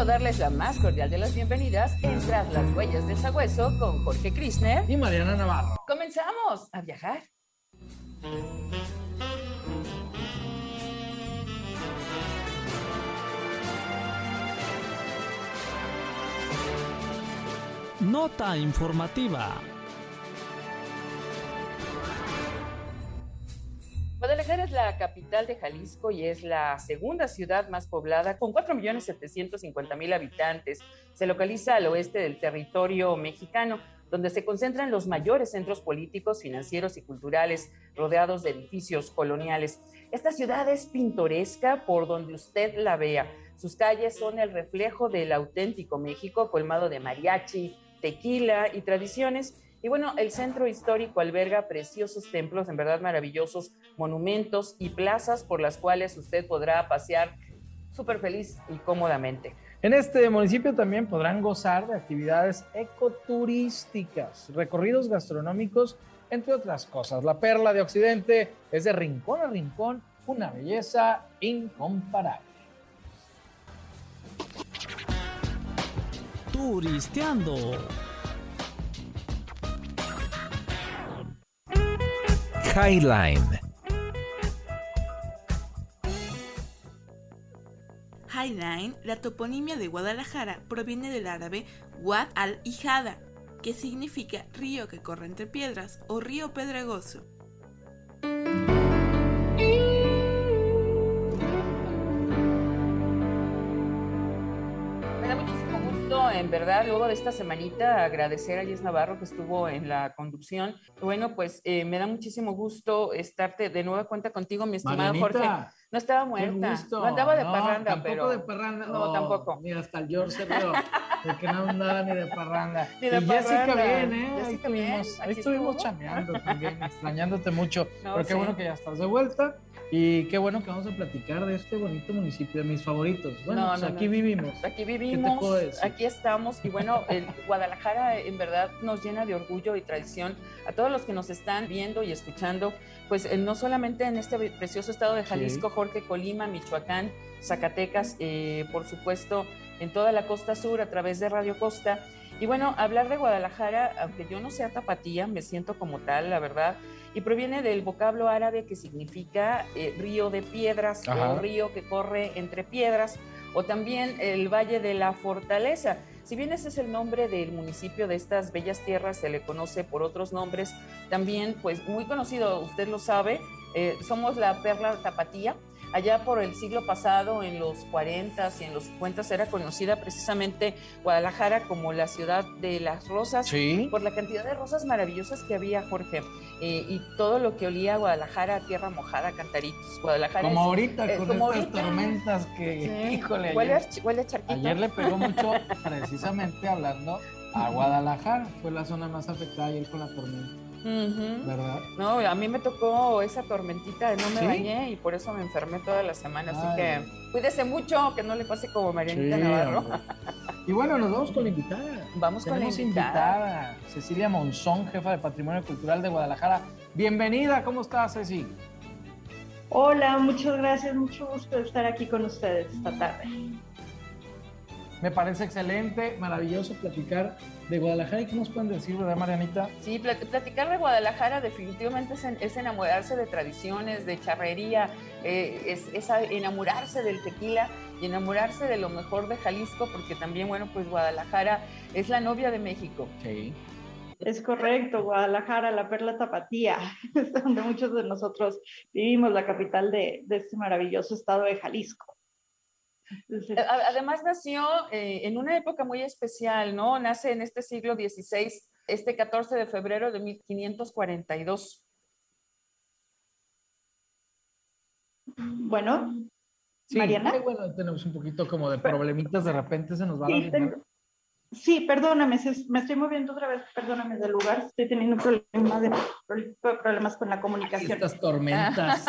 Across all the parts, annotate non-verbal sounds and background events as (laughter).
Gusto darles la más cordial de las bienvenidas en Tras las huellas del sabueso con Jorge Krisner. Y Mariana Navarro. Comenzamos a viajar. Nota informativa. Es la capital de Jalisco y es la segunda ciudad más poblada con 4.750.000 habitantes. Se localiza al oeste del territorio mexicano, donde se concentran los mayores centros políticos, financieros y culturales, rodeados de edificios coloniales. Esta ciudad es pintoresca por donde usted la vea. Sus calles son el reflejo del auténtico México, colmado de mariachi, tequila y tradiciones. Y bueno, el centro histórico alberga preciosos templos, en verdad maravillosos, monumentos y plazas por las cuales usted podrá pasear súper feliz y cómodamente. En este municipio también podrán gozar de actividades ecoturísticas, recorridos gastronómicos, entre otras cosas. La perla de Occidente es de rincón a rincón una belleza incomparable. Turisteando. Highline. Highline, la toponimia de Guadalajara, proviene del árabe Wad al-Ijada, que significa río que corre entre piedras o río pedregoso. En verdad, luego de esta semanita, agradecer a Yes Navarro que estuvo en la conducción. Bueno, pues eh, me da muchísimo gusto estarte de nueva cuenta contigo, mi estimado Jorge. Marianita, No estaba muerta, no andaba de No, parranda, tampoco pero... de parranda. No, tampoco. Mira, hasta el George se rió de que no andaba ni de parranda. (laughs) Ni de y Jessica parranda. bien, ¿eh? ahí Jessica bien, estuvimos, ahí estuvimos chameando también, extrañándote mucho. (laughs) No, pero qué sí. bueno que ya estás de vuelta. Y qué bueno que vamos a platicar de este bonito municipio, de mis favoritos. Bueno, No, pues no, aquí no. vivimos. Aquí puedo vivimos, aquí estamos y bueno, el (laughs) Guadalajara en verdad nos llena de orgullo y tradición a todos los que nos están viendo y escuchando, pues no solamente en este precioso estado de Jalisco, Jorge, Colima, Michoacán, Zacatecas, eh, por supuesto, en toda la costa sur a través de Radio Costa. Y bueno, hablar de Guadalajara, aunque yo no sea tapatía, me siento como tal, la verdad, y proviene del vocablo árabe que significa eh, río de piedras Ajá. o río que corre entre piedras o también el Valle de la Fortaleza. Si bien ese es el nombre del municipio de estas bellas tierras, se le conoce por otros nombres, también pues muy conocido, usted lo sabe, eh, somos la Perla Tapatía. Allá por el siglo pasado, en los 40 y en los 50 era conocida precisamente Guadalajara como la ciudad de las rosas Sí. por la cantidad de rosas maravillosas que había, Jorge, eh, y todo lo que olía a Guadalajara, a tierra mojada, cantaritos. Guadalajara Como es- ahorita, eh, con como estas ahorita. tormentas que, Sí. híjole, huele, ayer, huele a charquito. ayer le pegó (laughs) mucho, precisamente hablando a Guadalajara. Fue la zona más afectada ayer con la tormenta, Ujú. ¿verdad? No, a mí me tocó esa tormentita, no me ¿Sí? bañé y por eso me enfermé toda la semana. Así Ay. que cuídese mucho, que no le pase como Marianita Sí, Navarro. hombre. (laughs) Y bueno, nos vamos con la invitada. Vamos con la Tenemos invitada. Cecilia Monzón, jefa de Patrimonio Cultural de Guadalajara. Bienvenida, ¿cómo estás, Ceci? Hola, muchas gracias, mucho gusto de estar aquí con ustedes esta tarde. Me parece excelente, maravilloso platicar de Guadalajara. ¿Y qué nos pueden decir, verdad, Marianita? Sí, plat- platicar de Guadalajara definitivamente es, en- es enamorarse de tradiciones, de charrería, eh, es, enamorarse del tequila y enamorarse de lo mejor de Jalisco, porque también, bueno, pues Guadalajara es la novia de México. Sí. Es correcto, Guadalajara, la perla tapatía, (laughs) es donde muchos de nosotros vivimos, la capital de, de este maravilloso estado de Jalisco. Además nació eh, en una época muy especial, ¿no? Nace en este siglo XVI, este 14 de febrero de 1542. bueno, Mariana. bueno, tenemos un poquito como de problemitas, de repente se nos va sí, a Sí, perdóname, me estoy moviendo otra vez, perdóname del lugar, estoy teniendo problema de, problemas con la comunicación. Estas tormentas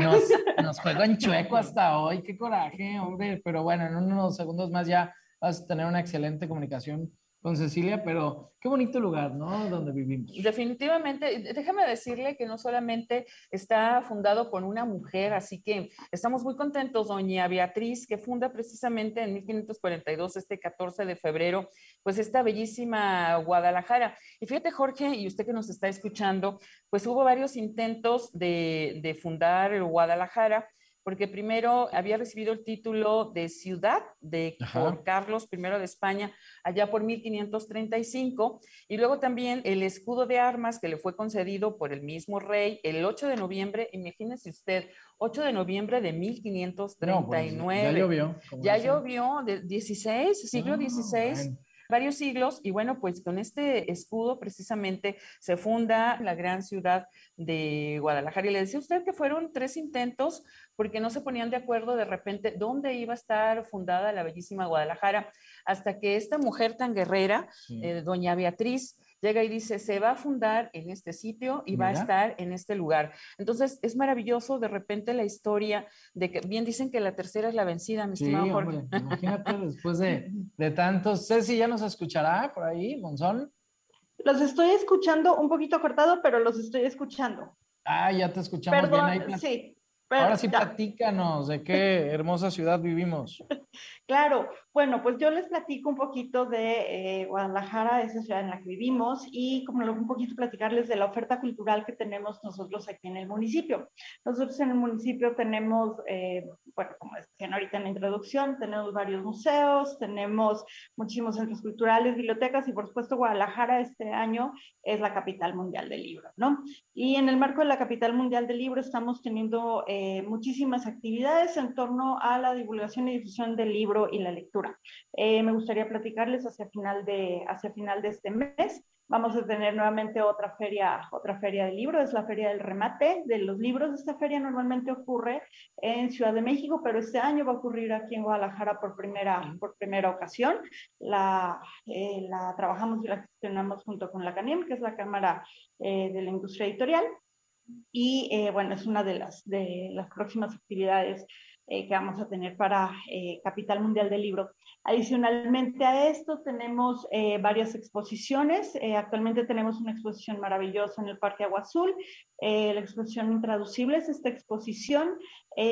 nos, (laughs) nos juegan chueco hasta hoy, qué coraje, hombre, pero bueno, en unos segundos más ya vas a tener una excelente comunicación con Cecilia, pero qué bonito lugar, ¿no? Donde vivimos. Definitivamente, déjame decirle que no solamente está fundado por una mujer, así que estamos muy contentos, doña Beatriz, que funda precisamente en 1542, este 14 de febrero, pues esta bellísima Guadalajara. Y fíjate, Jorge, y usted que nos está escuchando, pues hubo varios intentos de, de fundar Guadalajara porque primero había recibido el título de ciudad de por Carlos I de España allá por 1535 y luego también el escudo de armas que le fue concedido por el mismo rey el 8 de noviembre, imagínese usted, 8 de noviembre de 1539. ya llovió. Ya llovió, de 16, siglo XVI varios siglos y bueno, pues con este escudo precisamente se funda la gran ciudad de Guadalajara. Y le decía usted que fueron tres intentos porque no se ponían de acuerdo de repente dónde iba a estar fundada la bellísima Guadalajara, hasta que esta mujer tan guerrera, eh, doña Beatriz, llega y dice, se va a fundar en este sitio y va a estar en este lugar. Entonces, es maravilloso de repente la historia de que, bien dicen que la tercera es la vencida, mi estimado Jorge. imagínate después de, (laughs) de tantos, Ceci ya nos escuchará por ahí, Monzón. Los estoy escuchando un poquito cortado, pero los estoy escuchando. Ah, ya te escuchamos Perdón, bien ahí. Sí. Ahora sí, platícanos de qué hermosa ciudad vivimos. (laughs) Claro, bueno, pues yo les platico un poquito de eh, Guadalajara, esa ciudad en la que vivimos, y como un poquito platicarles de la oferta cultural que tenemos nosotros aquí en el municipio. Nosotros en el municipio tenemos, eh, bueno, como decían ahorita en la introducción, tenemos varios museos, tenemos muchísimos centros culturales, bibliotecas, y por supuesto Guadalajara este año es la capital mundial del libro, ¿no? Y en el marco de la capital mundial del libro estamos teniendo... Eh, muchísimas actividades en torno a la divulgación y difusión del libro y la lectura. Eh, me gustaría platicarles hacia final, de, hacia final de este mes. Vamos a tener nuevamente otra feria, otra feria de libro, es la feria del remate de los libros. Esta feria normalmente ocurre en Ciudad de México, pero este año va a ocurrir aquí en Guadalajara por primera, por primera ocasión. La, eh, la trabajamos y la gestionamos junto con la CANIM, que es la Cámara de la Industria Editorial. Y eh, bueno, es una de las, de las próximas actividades eh, que vamos a tener para eh, Capital Mundial del Libro. Adicionalmente a esto, tenemos varias exposiciones. actualmente tenemos una exposición maravillosa en el Parque Agua Azul, la exposición Intraducibles. Esta exposición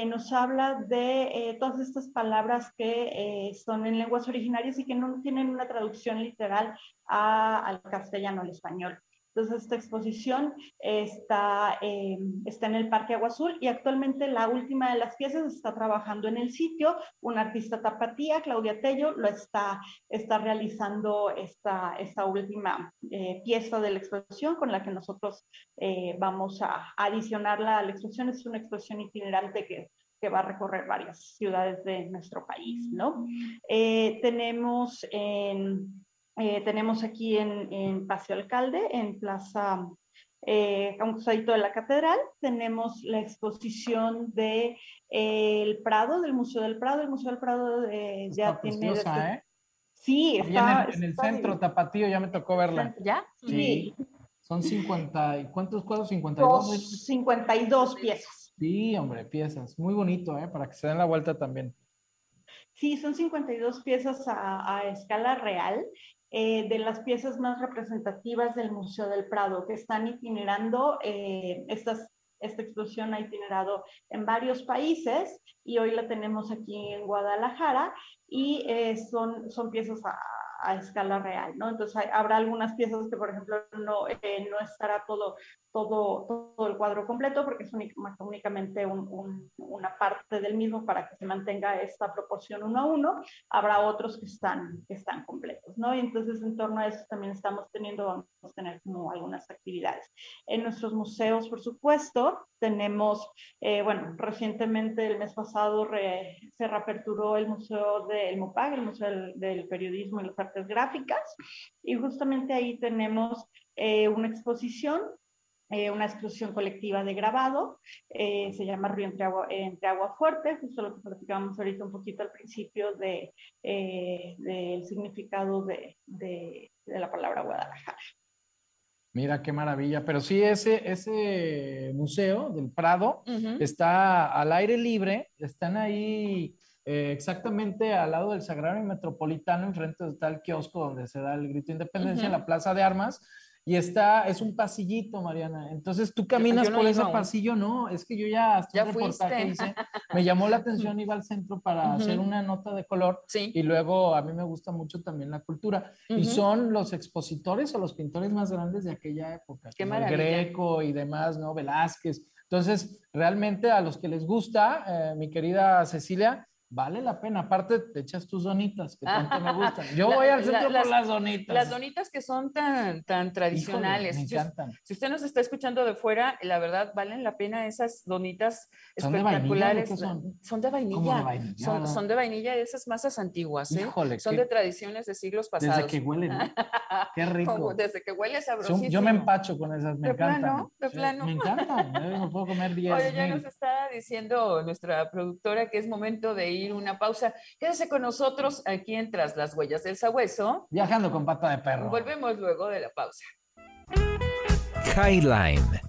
nos habla de todas estas palabras que son en lenguas originarias y que no tienen una traducción literal al castellano, al español. Entonces, esta exposición está, eh, está en el Parque Agua Azul y actualmente la última de las piezas está trabajando en el sitio. Una artista tapatía, Claudia Tello, lo está, está realizando esta, esta última eh, pieza de la exposición con la que nosotros eh, vamos a adicionarla a la exposición. Es una exposición itinerante que que va a recorrer varias ciudades de nuestro país, ¿no? tenemos en eh, tenemos aquí en, en, Paseo Alcalde, en Plaza, eh, a un costadito de la catedral, tenemos la exposición de eh, el Prado, del Museo del Prado. El Museo del Prado eh, ya tiene... ¿eh? Sí, está... En el, centro, Tapatío, ya me tocó verla. ¿Ya? Sí. Son 50, ¿y cuántos cuadros? 52. 52 piezas. Sí, hombre, piezas. Muy bonito, ¿eh? Para que se den la vuelta también. Sí, son 52 piezas a, a escala real eh, de las piezas más representativas del Museo del Prado, que están itinerando, eh, estas, esta exposición ha itinerado en varios países y hoy la tenemos aquí en Guadalajara y eh, son, son piezas a, a escala real, ¿no? Entonces habrá algunas piezas que, por ejemplo, no, eh, no estará todo, todo, todo el cuadro completo porque es únicamente una parte del mismo para que se mantenga esta proporción uno a uno. Habrá otros que están, que están completos, ¿no? Y entonces en torno a eso también estamos teniendo, vamos a tener como algunas actividades. En nuestros museos, por supuesto, tenemos, eh, bueno, recientemente el mes pasado se reaperturó el Museo del MUPAG, el Museo del, del Periodismo y las Artes Gráficas, y justamente ahí tenemos eh, una exposición eh, una exposición colectiva de grabado, eh, se llama Río entre agua, entre agua, Fuerte, justo lo que platicábamos ahorita un poquito al principio de, eh, del significado de, de, de, la palabra Guadalajara. Mira qué maravilla, pero sí, ese, ese museo del Prado uh -huh. está al aire libre, están ahí eh, exactamente al lado del Sagrario Metropolitano, enfrente está el kiosco donde se da el grito de independencia, uh -huh. en la Plaza de Armas, y está, es un pasillito, Mariana. Entonces tú caminas yo, yo no por ese aún. pasillo, no, es que yo ya hasta ya un reportaje hice, (laughs) me llamó la atención, iba al centro para uh -huh. hacer una nota de color sí. y luego a mí me gusta mucho también la cultura uh -huh. y son los expositores o los pintores más grandes de aquella época, Qué como maravilla. el Greco y demás, ¿no? Velázquez. Entonces, realmente a los que les gusta, eh, mi querida Cecilia, vale la pena. Aparte, te echas tus donitas, que tanto me (laughs) gustan. Yo La- voy al centro la- por las donitas. Las donitas que son tan, tan tradicionales. Híjole, me encantan. Si usted nos está escuchando de fuera, la verdad valen la pena esas donitas ¿Son de vainilla espectaculares. son? Son de vainilla. ¿Cómo de vainilla? Son, son de vainilla y esas masas antiguas, ¿eh? Híjole, son qué- de tradiciones de siglos pasados. Desde que huelen. (laughs) Qué rico. Como desde que huele Son- sabrosísimo. yo me empacho con esas, me De encantan. plano, de Sí, plano. Me encantan, me puedo comer (laughs) 10 Oye, ya nos está diciendo nuestra productora que es momento de ir una pausa. Quédese con nosotros aquí en Tras las Huellas del Sabueso. Viajando con pata de perro. Volvemos luego de la pausa. Highline.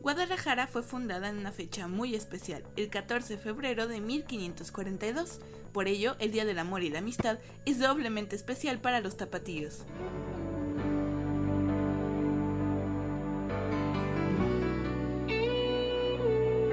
Guadalajara fue fundada en una fecha muy especial, el 14 de febrero de 1542. Por ello, el Día del Amor y la Amistad es doblemente especial para los tapatíos.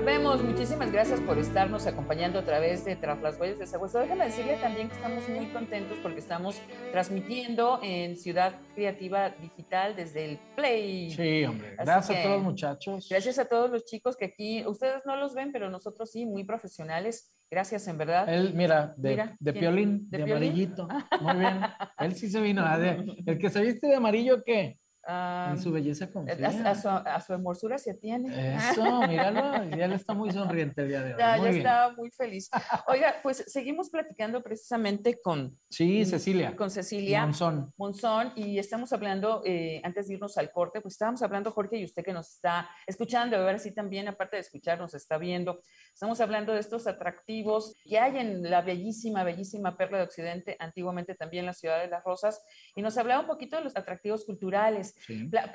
Vemos, muchísimas gracias por estarnos acompañando a través de Tras las Huellas de Sabueso. Déjame decirle también que estamos muy contentos porque estamos transmitiendo en Ciudad Creativa Digital desde el Play. Sí, hombre. Así Gracias que- a todos muchachos. Gracias a todos los chicos que aquí, ustedes no los ven, pero nosotros sí, muy profesionales. Gracias, en verdad. Él, mira, de, Mira, de piolín, ¿De de, piolín? amarillito. (laughs) Muy bien. Él sí se vino. ah, de- el que se viste de amarillo, ¿qué? Ah, en su belleza a, confía. a su, a su hermosura se tiene. Eso, míralo. Y él está muy sonriente el día de hoy. Ya, Muy ya estaba muy feliz. Oiga, pues seguimos platicando precisamente con, Sí, Cecilia. con Cecilia. Monzón. Monzón y estamos hablando, eh, antes de irnos al corte, pues estábamos hablando, Jorge, y usted que nos está escuchando, a ver si también, aparte de escuchar, nos está viendo, estamos hablando de estos atractivos que hay en la bellísima, bellísima Perla de Occidente, antiguamente también la ciudad de las Rosas, y nos hablaba un poquito de los atractivos culturales. Sí. Pla-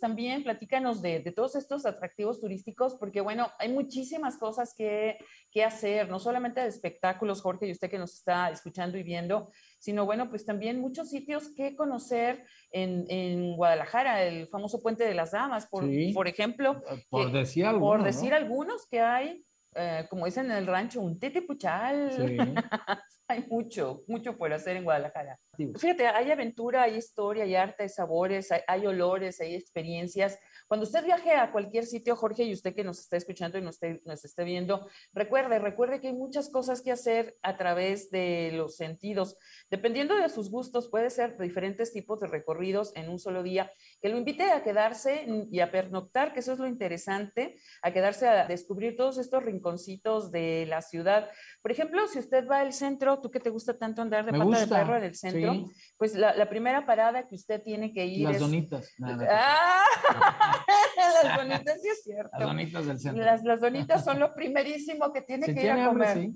también, platícanos de, de todos estos atractivos turísticos, porque bueno, hay muchísimas cosas que, que hacer, no solamente de espectáculos, Jorge, y usted que nos está escuchando y viendo, sino bueno, pues también muchos sitios que conocer en, en Guadalajara, el famoso Puente de las Damas, por, Sí. por ejemplo, Por algo. por decir algunos que hay, eh, como dicen en el rancho, un tete puchal. Sí. (laughs) Hay mucho, mucho por hacer en Guadalajara. Fíjate, hay aventura, hay historia, hay arte, hay sabores, hay, hay olores, hay experiencias. Cuando usted viaje a cualquier sitio, Jorge, y usted que nos está escuchando y nos esté, nos esté viendo, recuerde, recuerde que hay muchas cosas que hacer a través de los sentidos. Dependiendo de sus gustos, puede ser diferentes tipos de recorridos en un solo día, que lo invite a quedarse y a pernoctar, que eso es lo interesante, a quedarse a descubrir todos estos rinconcitos de la ciudad. Por ejemplo, si usted va al centro, tú que te gusta tanto andar de Me pata de gusta, perro en el centro, sí. pues la, la primera parada que usted tiene que ir Las es... donitas. ¡Ah! (laughs) las donitas, sí es cierto. Las donitas del centro. Las, las donitas son lo primerísimo que tiene Si que ir tiene a hambre, comer. sí.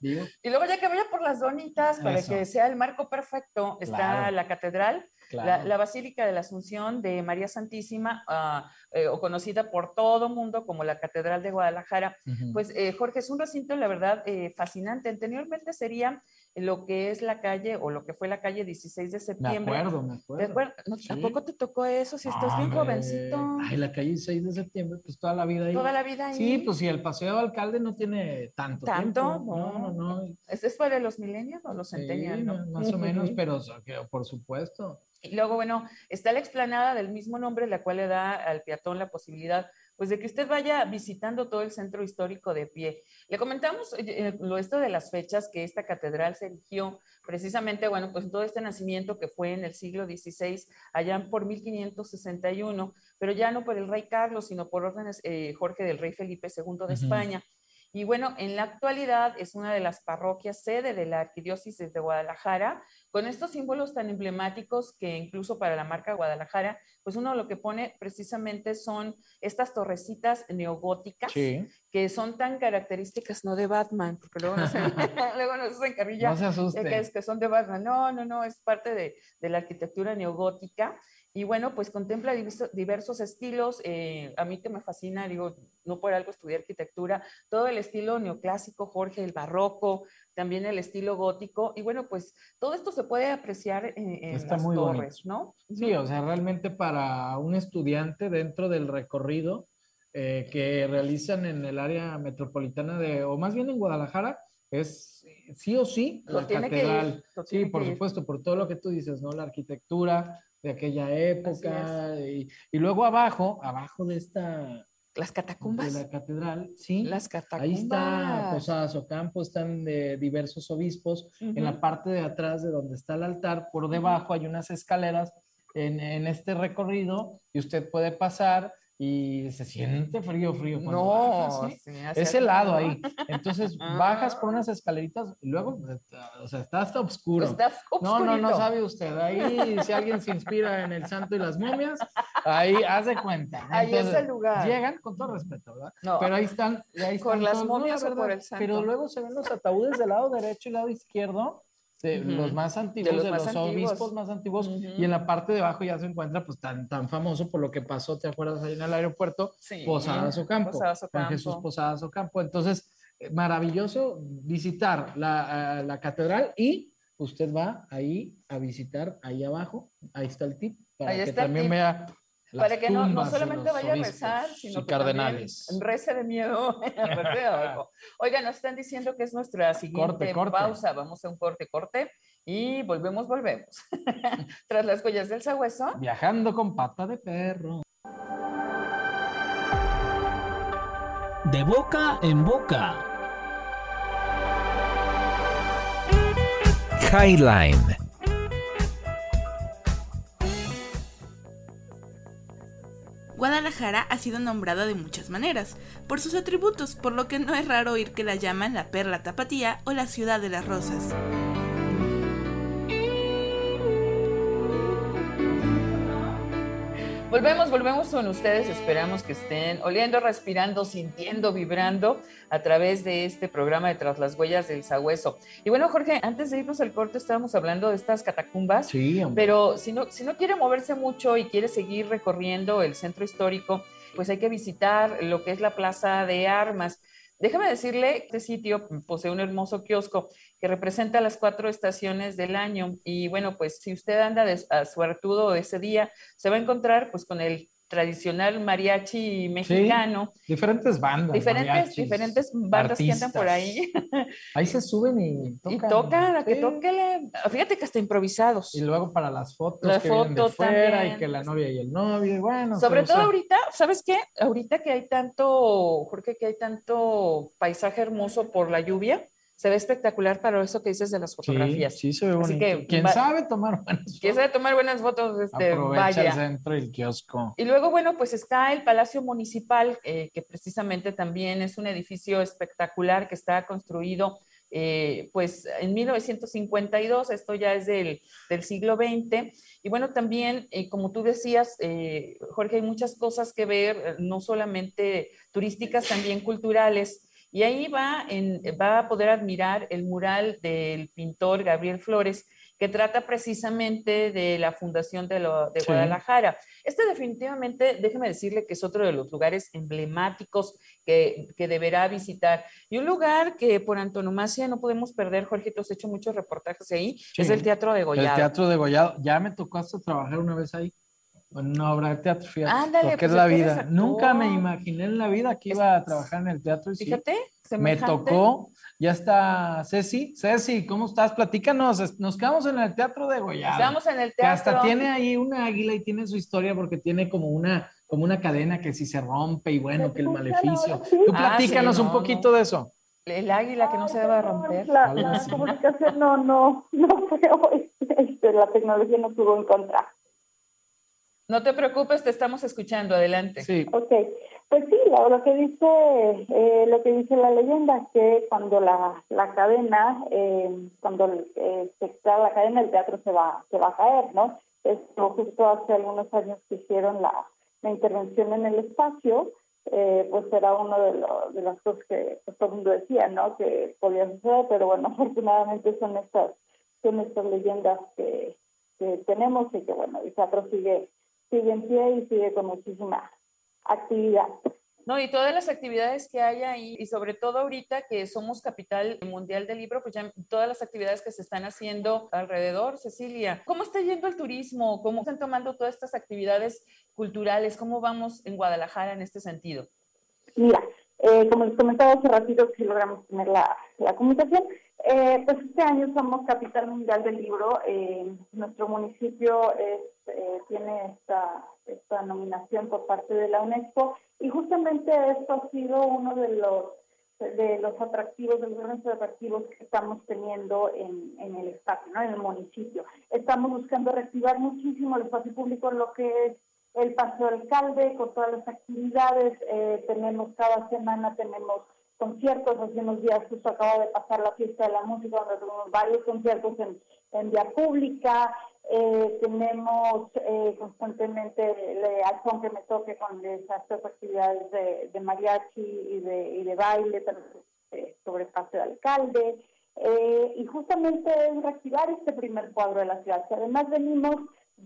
(laughs) Digo, Y luego ya que vaya por las donitas, para Eso. que sea el marco perfecto, está Claro. la catedral, claro. la Basílica de la Asunción de María Santísima, eh, o conocida por todo mundo como la Catedral de Guadalajara. Pues eh, Jorge, es un recinto, la verdad, eh, fascinante. Anteriormente sería lo que es la calle, o lo que fue la calle 16 de me septiembre. acuerdo, me ¿Te acuerdo. ¿No, Sí. ¿Tampoco te tocó eso si estás bien jovencito? Ay, la calle 6 de septiembre, pues toda la vida ahí. Toda la vida ahí. Sí, pues si el paseo alcalde no tiene tanto ¿Tanto? tiempo. No, no, no. ¿Este es para los millennials o los Sí, centennials? no? más o menos, (laughs) pero por supuesto. Y luego, bueno, está la explanada del mismo nombre, la cual le da al peatón la posibilidad, pues, de que usted vaya visitando todo el centro histórico de pie. Le comentamos eh, eh, lo esto de las fechas que esta catedral se erigió precisamente, bueno, pues todo este nacimiento que fue en el siglo XVI, allá por 1561, pero ya no por el rey Carlos, sino por órdenes, eh, Jorge del rey Felipe II de. España. Y bueno, en la actualidad es una de las parroquias sede de la Arquidiócesis de Guadalajara, con estos símbolos tan emblemáticos que incluso para la marca Guadalajara, pues uno lo que pone precisamente son estas torrecitas neogóticas que son tan características, no de Batman, porque luego nos, (laughs) (laughs) luego nos hacen carrilla no se asuste. que, es, que son de Batman. No, no, no, es parte de, de la arquitectura neogótica. Y bueno, pues contempla diversos, diversos estilos. eh, a mí que me fascina, digo, no por algo estudié arquitectura, todo el estilo neoclásico, Jorge, el barroco, también el estilo gótico. Y bueno, pues todo esto se puede apreciar en, las muy bonito. torres, ¿no? Sí, o sea, realmente para un estudiante dentro del recorrido eh, que realizan en el área metropolitana de, o más bien en Guadalajara, es sí o sí Lo la tiene que ir, catedral. lo Sí, por ir. supuesto, por todo lo que tú dices, ¿no? La arquitectura de aquella época y, y luego abajo, abajo de esta Las de catacumbas. la catedral, sí. Las catacumbas. Ahí está Posadas Ocampo, están de diversos obispos. En la parte de atrás de donde está el altar, por debajo hay unas escaleras en, en este recorrido y usted puede pasar y se siente frío, frío. No, baja, ¿sí? se me hace Es helado ahí. Entonces (laughs) Ah. bajas por unas escaleritas y luego, o sea, está hasta oscuro. Está No, no, no sabe usted. Ahí, si alguien se inspira en el santo y las momias, ahí hace cuenta. (laughs) Ahí es Entonces, el lugar. Llegan con todo respeto, ¿verdad? No, Pero ahí están. ahí ¿Por están las todos, no, la momias o por verdad, el santo? Pero luego se ven los ataúdes del lado derecho y lado izquierdo, de los más antiguos, de los los, más antiguos. obispos más antiguos. Y en la parte de abajo ya se encuentra, pues, tan, tan famoso por lo que pasó, ¿te acuerdas? Ahí en el aeropuerto, Sí. Posadas Ocampo. Posadas Juan Jesús Ocampo. Posadas Ocampo. Entonces, eh, maravilloso visitar la, a la catedral y usted va ahí a visitar ahí abajo. Ahí está el tip para Ahí que también vea Para que no, no solamente vaya a rezar, sino que también cardenales. rece de miedo. (laughs) Oiga, nos están diciendo que es nuestra siguiente Corte, corte. pausa. Vamos a un corte, corte y volvemos, volvemos. (laughs) Tras las huellas del sabueso. Viajando con pata de perro. De boca en boca. Highline. Guadalajara ha sido nombrada de muchas maneras, por sus atributos, por lo que no es raro oír que la llaman la perla tapatía o la ciudad de las rosas. Volvemos, volvemos con ustedes. Esperamos que estén oliendo, respirando, sintiendo, vibrando a través de este programa de Tras las Huellas del Sagüeso. Y bueno, Jorge, antes de irnos al corte, estábamos hablando de estas catacumbas. Sí, hombre. Pero si no, si no quiere moverse mucho y quiere seguir recorriendo el centro histórico, pues hay que visitar lo que es la Plaza de Armas. Déjame decirle, este sitio posee un hermoso kiosco que representa las cuatro estaciones del año. Y bueno, pues si usted anda a suertudo ese día, se va a encontrar pues con el tradicional mariachi mexicano. Diferentes bandas. Diferentes, mariachis, diferentes bandas que andan por ahí. Ahí se suben y y tocan. tocan, a que Sí. toquele. Fíjate que hasta improvisados. Y luego para las fotos La que vienen de foto fuera y que la novia y el novio, bueno. Sobre todo usa- ahorita, ¿sabes qué? Ahorita que hay tanto, Jorge, que hay tanto paisaje hermoso por la lluvia, se ve espectacular para eso que dices de las fotografías. Sí, sí se ve Así bonito. que Quien va- sabe tomar buenas Quien sabe tomar buenas fotos, este, aprovecha el vaya. centro y el kiosco. Y luego, bueno, pues está el Palacio Municipal, eh, que precisamente también es un edificio espectacular que está construido, eh, pues, en 1952, esto ya es del, del siglo XX. Y bueno, también, eh, como tú decías, eh, Jorge, hay muchas cosas que ver, eh, no solamente turísticas, también culturales. Y ahí va, en, va a poder admirar el mural del pintor Gabriel Flores, que trata precisamente de la fundación de, lo- de Sí. Guadalajara. Este definitivamente, déjeme decirle que es otro de los lugares emblemáticos que, que deberá visitar. Y un lugar que por antonomasia no podemos perder, Jorge, tú has hecho muchos reportajes ahí, es el Teatro de El Goya. Teatro de Gollado. Ya me tocó hasta trabajar una vez ahí. En una obra de teatro, fíjate. Ándale, lo que pues es la es que vida. actor. Nunca me imaginé en la vida que iba a Es- trabajar en el teatro. y sí. Fíjate, Me semejante. tocó, ya está Ceci. Ceci, ¿cómo estás? Platícanos. es- Nos quedamos en el Teatro de Gollado. Estamos en el que teatro. hasta tiene ahí una águila y tiene su historia porque tiene como una, como una cadena que si se rompe y bueno, que el maleficio. Tú Ah, platícanos sí, un no, poquito de eso. El águila que no se debe romper. La, la comunicación no, no, no (laughs) fue hoy. Este, la tecnología no tuvo en contra. No te preocupes, te estamos escuchando, adelante. Sí. Ok, pues sí, lo, lo que dice eh, lo que dice la leyenda es que cuando la, la cadena, eh, cuando eh, se extrae la cadena, el teatro se va se va a caer, ¿no? Esto justo hace algunos años que hicieron la, la intervención en el espacio, eh, pues era uno de, lo, de las cosas que pues, todo el mundo decía, ¿no? Que podía suceder, pero bueno, (laughs) afortunadamente son estas son estas leyendas que, que tenemos y que bueno, el teatro sigue sigue en pie y sigue con muchísima actividad. No, y todas las actividades que hay ahí, y sobre todo ahorita que somos capital mundial del libro, pues ya todas las actividades que se están haciendo alrededor, Cecilia, ¿cómo está yendo el turismo? ¿Cómo están tomando todas estas actividades culturales? ¿Cómo vamos en Guadalajara en este sentido? Mira, eh, como les comentaba hace ratito, si logramos tener la, la comunicación, eh, pues este año somos capital mundial del libro. Eh, nuestro municipio es, eh, tiene esta, esta nominación por parte de la UNESCO y justamente esto ha sido uno de los de los atractivos, de los grandes atractivos que estamos teniendo en, en el espacio, ¿no? en el municipio. Estamos buscando reactivar muchísimo el espacio público lo que es el Paseo Alcalde, con todas las actividades. Eh, tenemos cada semana, tenemos conciertos, hace unos días justo acaba de pasar la fiesta de la música, donde tenemos varios conciertos en, en vía pública, eh, tenemos eh, constantemente le, al son que me toque con esas actividades de, de, mariachi y de, y de baile eh, sobre Paso de Alcalde, eh, y justamente es reactivar este primer cuadro de la ciudad, que además venimos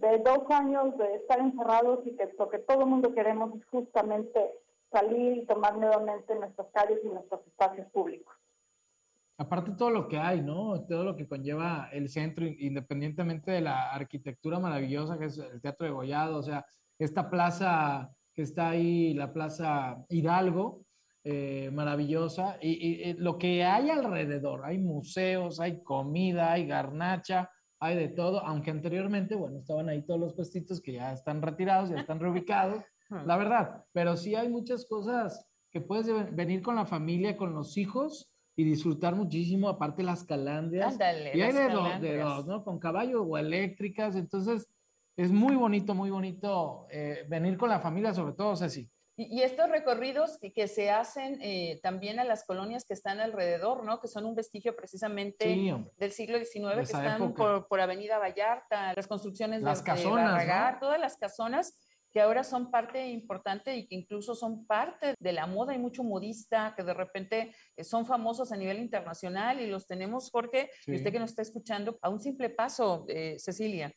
de dos años de estar encerrados y que lo que todo el mundo queremos es justamente salir y tomar nuevamente nuestras calles y nuestros espacios públicos. Aparte todo lo que hay, ¿no? Todo lo que conlleva el centro, independientemente de la arquitectura maravillosa que es el Teatro de Gollado, o sea, esta plaza que está ahí, la Plaza Hidalgo, eh, maravillosa, y, y, lo que hay alrededor, hay museos, hay comida, hay garnacha, hay de todo, aunque anteriormente, bueno, estaban ahí todos los puestitos que ya están retirados, ya están reubicados, la verdad, pero sí hay muchas cosas que puedes venir con la familia, con los hijos y disfrutar muchísimo, aparte las calandrias. Ándale, y hay de dos, de dos, ¿no? Con caballo o eléctricas, entonces es muy bonito, muy bonito eh, venir con la familia, sobre todo, Ceci. Y, y estos recorridos que, que se hacen eh, también a las colonias que están alrededor, ¿no? Que son un vestigio precisamente Sí, del siglo XIX, que están por, por Avenida Vallarta, las construcciones Las de, de casonas, todas las casonas que ahora son parte importante y que incluso son parte de la moda. Hay mucho modista que de repente eh, son famosos a nivel internacional y los tenemos, Jorge, y usted Sí. que nos está escuchando, a un simple paso, eh, Cecilia.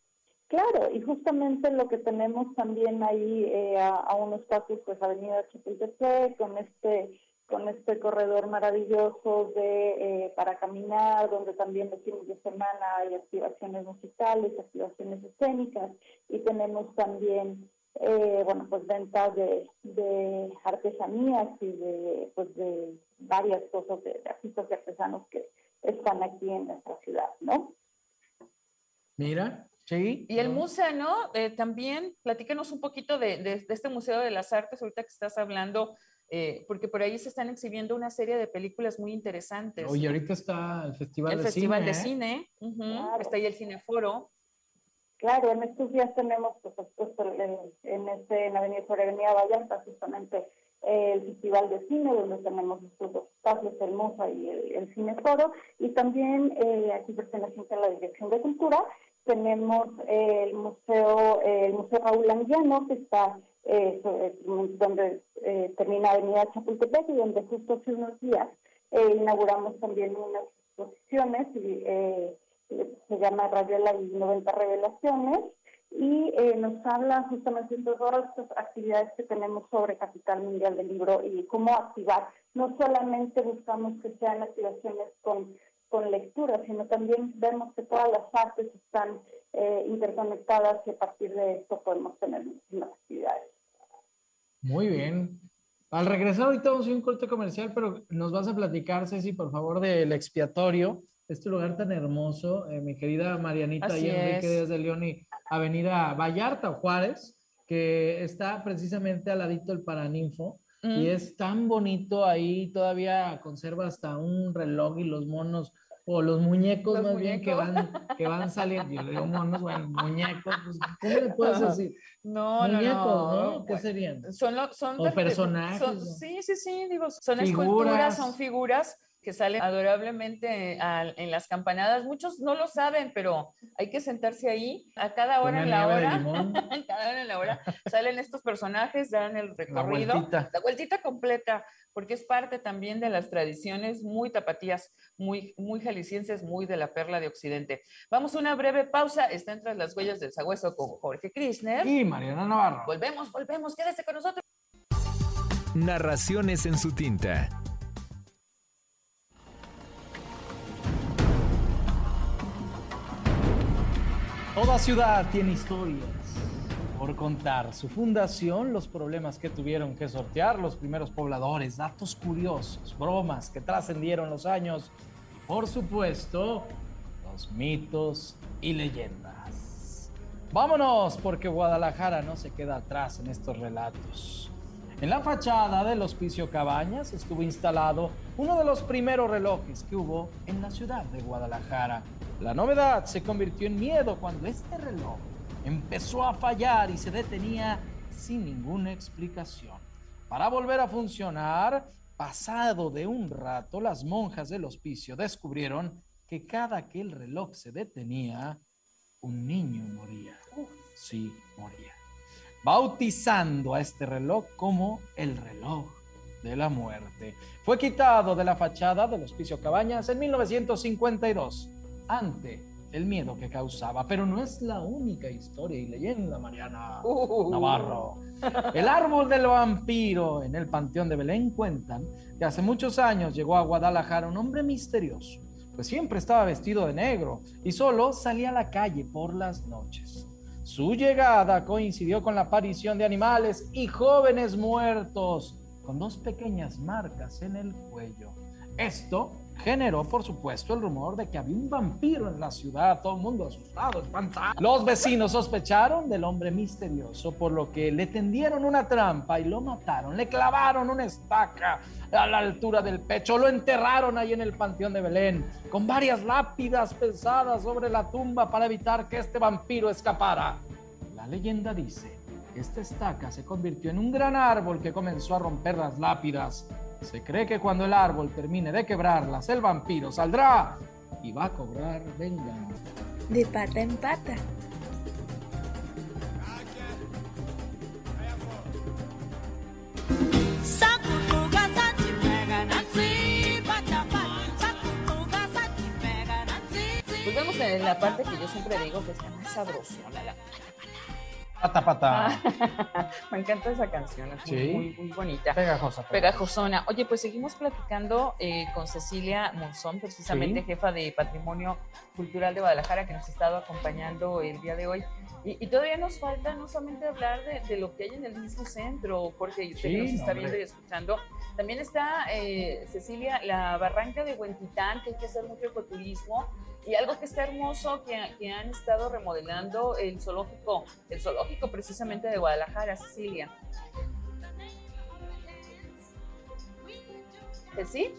Claro, y justamente lo que tenemos también ahí eh, a, a unos pasos, pues Avenida Chapultepec, con este con este corredor maravilloso de eh, para caminar, donde también los fines de semana hay activaciones musicales, activaciones escénicas, y tenemos también eh, bueno pues ventas de, artesanías y de pues de varias cosas de, de artistas y artesanos que están aquí en nuestra ciudad, ¿no? Mira, sí. Y el ¿no? museo, ¿no? Eh, también, platícanos un poquito de, de- de este Museo de las Artes, ahorita que estás hablando, eh, porque por ahí se están exhibiendo una serie de películas muy interesantes. Oye, ahorita está el Festival el de Festival Cine. de ¿eh? Cine, ujú, Claro. está ahí el Cineforo. Claro, en estos días tenemos, pues, en, en, este, en Avenida sobre Avenida Vallarta, justamente eh, el Festival de Cine, donde tenemos estos dos espacios, el MUSA y el, el Cineforo, y también eh, aquí perteneciente a la Dirección de Cultura, tenemos eh, el Museo eh, el Museo Raúl Anguiano, que está eh, donde eh, termina Avenida Chapultepec y donde justo hace unos días eh, inauguramos también unas exposiciones y eh, se llama Radiola y 90 Revelaciones y nos habla justamente de todas estas actividades que tenemos sobre Capital Mundial del Libro y cómo activar. No solamente buscamos que sean activaciones con, con lectura, sino también vemos que todas las artes están eh, interconectadas y a partir de esto podemos tener muchísimas actividades. Muy bien. Al regresar ahorita vamos a ir a un corte comercial, pero nos vas a platicar, Ceci, por favor, del expiatorio, este lugar tan hermoso, eh, mi querida Marianita Así y Enrique. Díaz de León y Avenida Vallarta o Juárez, que está precisamente al ladito del Paraninfo. Mm. Y es tan bonito ahí, todavía conserva hasta un reloj y los monos o los muñecos Los más bien que van, que van (laughs) saliendo. Yo le digo monos, bueno, muñecos, pues, ¿cómo le puedes decir? No, no, muñecos, no. ¿no? ¿Qué serían? Son, lo- son O personajes, son- sí, sí, sí, digo, son Figuras. esculturas, son figuras que salen adorablemente en las campanadas. Muchos no lo saben, pero hay que sentarse ahí a cada hora Una en la hora. (laughs) cada hora en la hora salen estos personajes, dan el La recorrido. vueltita. La vueltita completa, porque es parte también de las tradiciones muy tapatías, muy, muy jaliscienses, muy de la perla de Occidente. Vamos a una breve pausa. Está entre las huellas del sagüeso con Jorge Krisner. Y Mariana Navarro. Volvemos, volvemos, quédese con nosotros. Narraciones en su tinta. Toda ciudad tiene historias por contar. Su fundación, los problemas que tuvieron que sortear los primeros pobladores, datos curiosos, bromas que trascendieron los años y, por supuesto, los mitos y leyendas. Vámonos, porque Guadalajara no se queda atrás en estos relatos. En la fachada del Hospicio Cabañas estuvo instalado uno de los primeros relojes que hubo en la ciudad de Guadalajara. La novedad se convirtió en miedo cuando este reloj empezó a fallar y se detenía sin ninguna explicación. Para volver a funcionar, pasado de un rato, las monjas del hospicio descubrieron que cada que el reloj se detenía, un niño moría. Sí, moría bautizando a este reloj como el reloj de la muerte. Fue quitado de la fachada del Hospicio Cabañas en 1952, ante el miedo que causaba, pero no es la única historia y leyenda, Mariana Uh. Navarro. El árbol del vampiro en el Panteón de Belén cuentan que hace muchos años llegó a Guadalajara un hombre misterioso, pues siempre estaba vestido de negro y solo salía a la calle por las noches. Su llegada coincidió con la aparición de animales y jóvenes muertos con dos pequeñas marcas en el cuello. Esto generó, por supuesto, el rumor de que había un vampiro en la ciudad, todo el mundo asustado, espantado. Los vecinos sospecharon del hombre misterioso, por lo que le tendieron una trampa y lo mataron, le clavaron una estaca a la altura del pecho, lo enterraron ahí en el Panteón de Belén, con varias lápidas pesadas sobre la tumba para evitar que este vampiro escapara. La leyenda dice que esta estaca se convirtió en un gran árbol que comenzó a romper las lápidas. Se cree que cuando el árbol termine de quebrarlas, el vampiro saldrá y va a cobrar venganza. De pata en pata. Pues vamos en la parte que yo siempre digo que está más sabrosona. La... Pata, pata. (laughs) Me encanta esa canción, es muy, Sí. muy, muy bonita. Pegajosa. Pegajosona. Oye, pues seguimos platicando eh, con Cecilia Monzón, precisamente Sí. jefa de Patrimonio Cultural de Guadalajara, que nos ha estado acompañando el día de hoy. Y, y todavía nos falta no solamente hablar de, de lo que hay en el mismo centro, porque usted Sí, que nos está hombre. viendo y escuchando. También está, eh, Cecilia, la barranca de Huentitán, que hay que hacer mucho ecoturismo. Y algo que está hermoso, que, que han estado remodelando el zoológico, el zoológico precisamente de Guadalajara, Cecilia. ¿Que sí?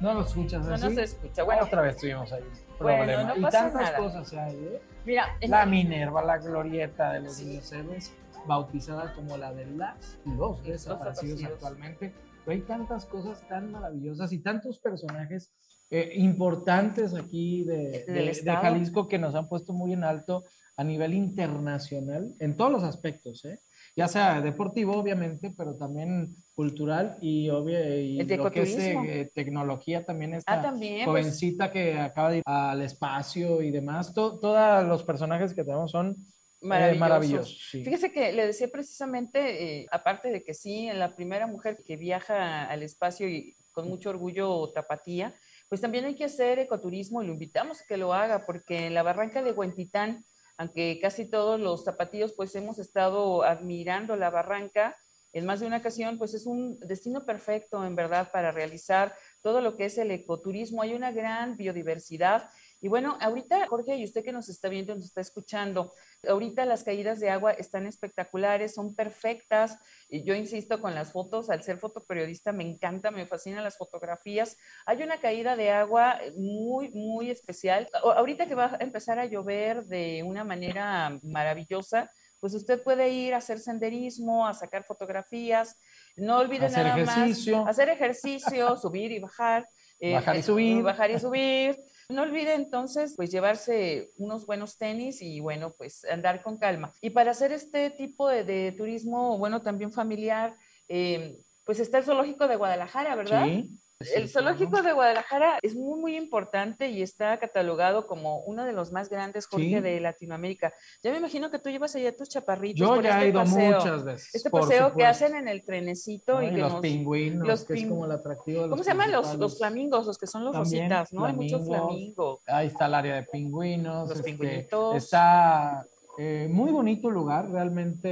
No lo escuchas No así. nos escucha. Bueno, Otra vez tuvimos ahí Bueno, problema. y tantas nada. cosas hay, ¿eh? mira, La Minerva, la glorieta de los Sí. niños héroes, bautizada como la de las y los desaparecidos actualmente. Pero hay tantas cosas tan maravillosas y tantos personajes eh, importantes aquí de, de-. Jalisco que nos han puesto muy en alto a nivel internacional en todos los aspectos, ¿eh? ya sea deportivo obviamente, pero también cultural y, obvio, y lo que es eh, tecnología también está ah, también. pues, jovencita que acaba de ir al espacio y demás. To- todos los personajes que tenemos son eh, maravillosos. maravillosos. sí. Fíjese que le decía precisamente, eh, aparte de que sí, la primera mujer que viaja al espacio y con mucho orgullo tapatía, pues también hay que hacer ecoturismo y lo invitamos a que lo haga, porque en la barranca de Huentitán, aunque casi todos los zapatillos pues hemos estado admirando la barranca, en más de una ocasión, pues es un destino perfecto, en verdad, para realizar todo lo que es el ecoturismo. Hay una gran biodiversidad Y bueno, ahorita, Jorge, y usted que nos está viendo, nos está escuchando, ahorita las caídas de agua están espectaculares, son perfectas. Y yo insisto con las fotos, al ser fotoperiodista me encanta, me fascinan las fotografías. Hay una caída de agua muy, muy especial. Ahorita que va a empezar a llover de una manera maravillosa, pues usted puede ir a hacer senderismo, a sacar fotografías. No olvide hacer nada ejercicio. más hacer ejercicio, subir y bajar. eh, Bajar y eh, subir. Bajar y subir. No olvide entonces, pues llevarse unos buenos tenis y bueno, pues andar con calma. Y para hacer este tipo de, de turismo, bueno, también familiar, eh, pues está el zoológico de Guadalajara, ¿verdad? Sí. El zoológico de Guadalajara es muy, muy importante y está catalogado como uno de los más grandes, Jorge, Sí. de Latinoamérica. Ya me imagino que tú llevas allá tus chaparritos. Yo por ya este he ido paseo. muchas veces. Este paseo que hacen en el trenecito ¿no? y Y que los nos- pingüinos, los que es pin- como el atractivo de ¿Cómo los se llaman los, flamingos? Los que son los También, rositas, ¿no? Hay muchos flamingos. Ahí está el área de pingüinos. Los este, pingüinitos. Está eh, muy bonito el lugar, realmente.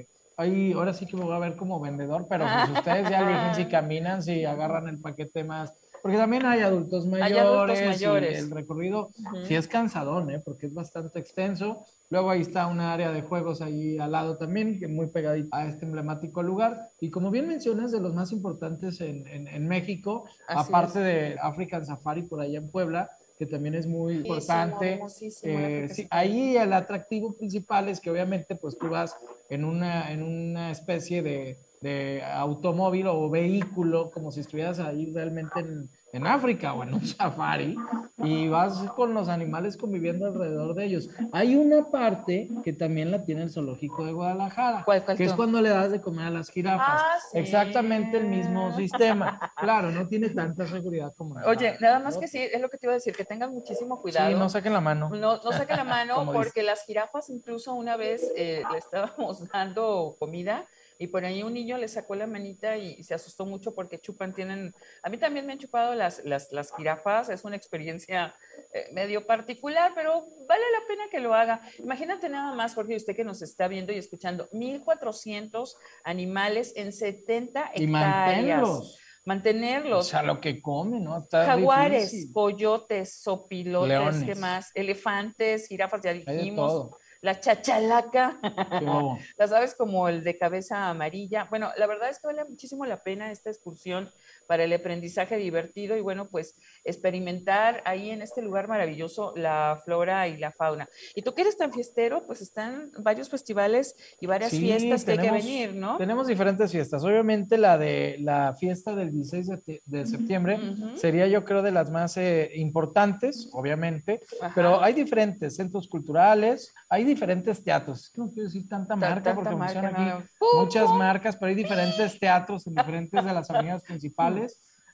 eh, ahí, ahora sí que me voy a ver como vendedor, pero pues (laughs) ustedes ya eligen si caminan, si agarran el paquete más. Porque también hay adultos mayores. Hay adultos y mayores. el recorrido Ujú. sí es cansadón, ¿eh? porque es bastante extenso. Luego ahí está una área de juegos ahí al lado también, que muy pegadita a este emblemático lugar. Y como bien mencionas, de los más importantes en, en- en México, Así aparte de African Safari por allá en Puebla, que también es muy importante. Eh, sí, ahí el atractivo principal es que obviamente pues tú vas en una, en una especie de, de automóvil o vehículo, como si estuvieras ahí realmente en, en África o en un safari, y vas con los animales conviviendo alrededor de ellos. Hay una parte que también la tiene el zoológico de Guadalajara, ¿Cuál- cuál que es cuando le das de comer a las jirafas. Ah, sí. Exactamente el mismo sistema. Claro, no tiene tanta seguridad como... Oye, nada más ¿no? que sí, es lo que te iba a decir, que tengan muchísimo cuidado. Sí, no saquen la mano. No, no saquen la (laughs) mano dice. porque las jirafas incluso una vez eh, le estábamos (laughs) dando comida y por ahí un niño le sacó la manita y se asustó mucho porque chupan, tienen, a mí también me han chupado las, las, las jirafas, es una experiencia eh, medio particular, pero vale la pena que lo haga. Imagínate nada más, Jorge, usted que nos está viendo y escuchando, 1.400 animales en 70 Y hectáreas. manténlos. Mantenerlos. O sea, lo que comen, ¿no? Está Jaguares, difícil. coyotes, sopilotes. ¿qué más? Elefantes, jirafas, ya Hay de dijimos. todo. La chachalaca, bobo. las (laughs) aves como el de cabeza amarilla. Bueno, la verdad es que vale muchísimo la pena esta excursión para el aprendizaje divertido y bueno, pues experimentar ahí en este lugar maravilloso la flora y la fauna. Y tú que eres tan fiestero, pues están varios festivales y varias Sí, fiestas que hay que venir, ¿no? Tenemos diferentes fiestas. Obviamente la de la fiesta del 16 de, septiembre sería yo creo de las más eh, importantes, obviamente, Ajá. pero hay diferentes centros culturales, hay diferentes teatros. No quiero decir tanta Ta- marca tanta porque marca, aquí muchas marcas, pero hay diferentes teatros en diferentes de las avenidas principales. (laughs)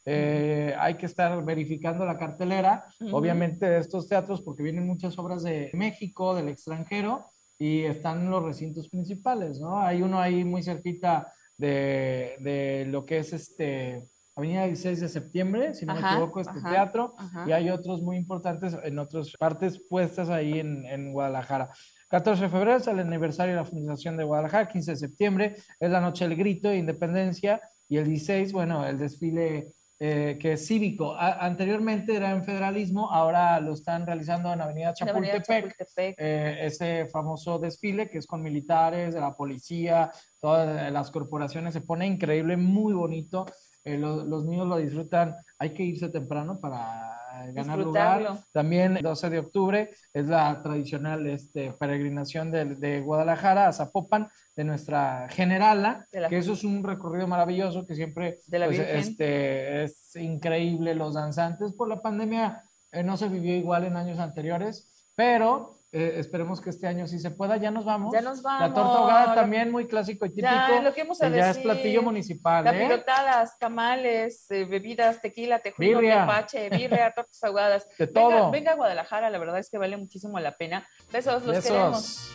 Eh, hay que estar verificando la cartelera, obviamente, de estos teatros, porque vienen muchas obras de México, del extranjero, y están en los recintos principales, ¿no? Hay uno ahí muy cerquita de, de lo que es este Avenida 16 de septiembre, si no me equivoco, este ajá, teatro, ajá. y hay otros muy importantes en otras partes puestas ahí en, en Guadalajara. 14 de febrero es el aniversario de la fundación de Guadalajara, 15 de septiembre es la noche del grito de independencia y el 16, bueno, el desfile eh, que es cívico. A- anteriormente era en federalismo, ahora lo están realizando en Avenida La avenida Chapultepec. Chapultepec. eh, ese famoso desfile que es con militares, de la policía, todas las corporaciones, se pone increíble, muy bonito. Eh, lo- los niños lo disfrutan, hay que irse temprano para ganar lugar. También el 12 de octubre es la tradicional este, peregrinación de, de Guadalajara a Zapopan, de nuestra generala, De que eso es un recorrido maravilloso que siempre De la pues, este, es increíble. Los danzantes por la pandemia eh, no se vivió igual en años anteriores, pero eh, esperemos que este año sí se pueda. Ya nos vamos. Ya nos vamos. La torta ahogada también muy clásico y típico. Ya, lo que a es platillo municipal. ¿eh? Capirotadas, tamales, eh, bebidas, tequila, tejuino, Birria. tepache, birria, (laughs) tortas ahogadas. De Venga, todo. venga a Guadalajara, la verdad es que vale muchísimo la pena. Besos, los queremos.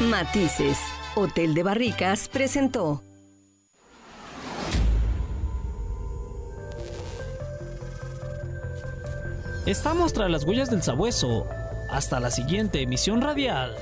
Matices. Hotel de Barricas presentó. Estamos tras las huellas del sabueso. Hasta la siguiente emisión radial.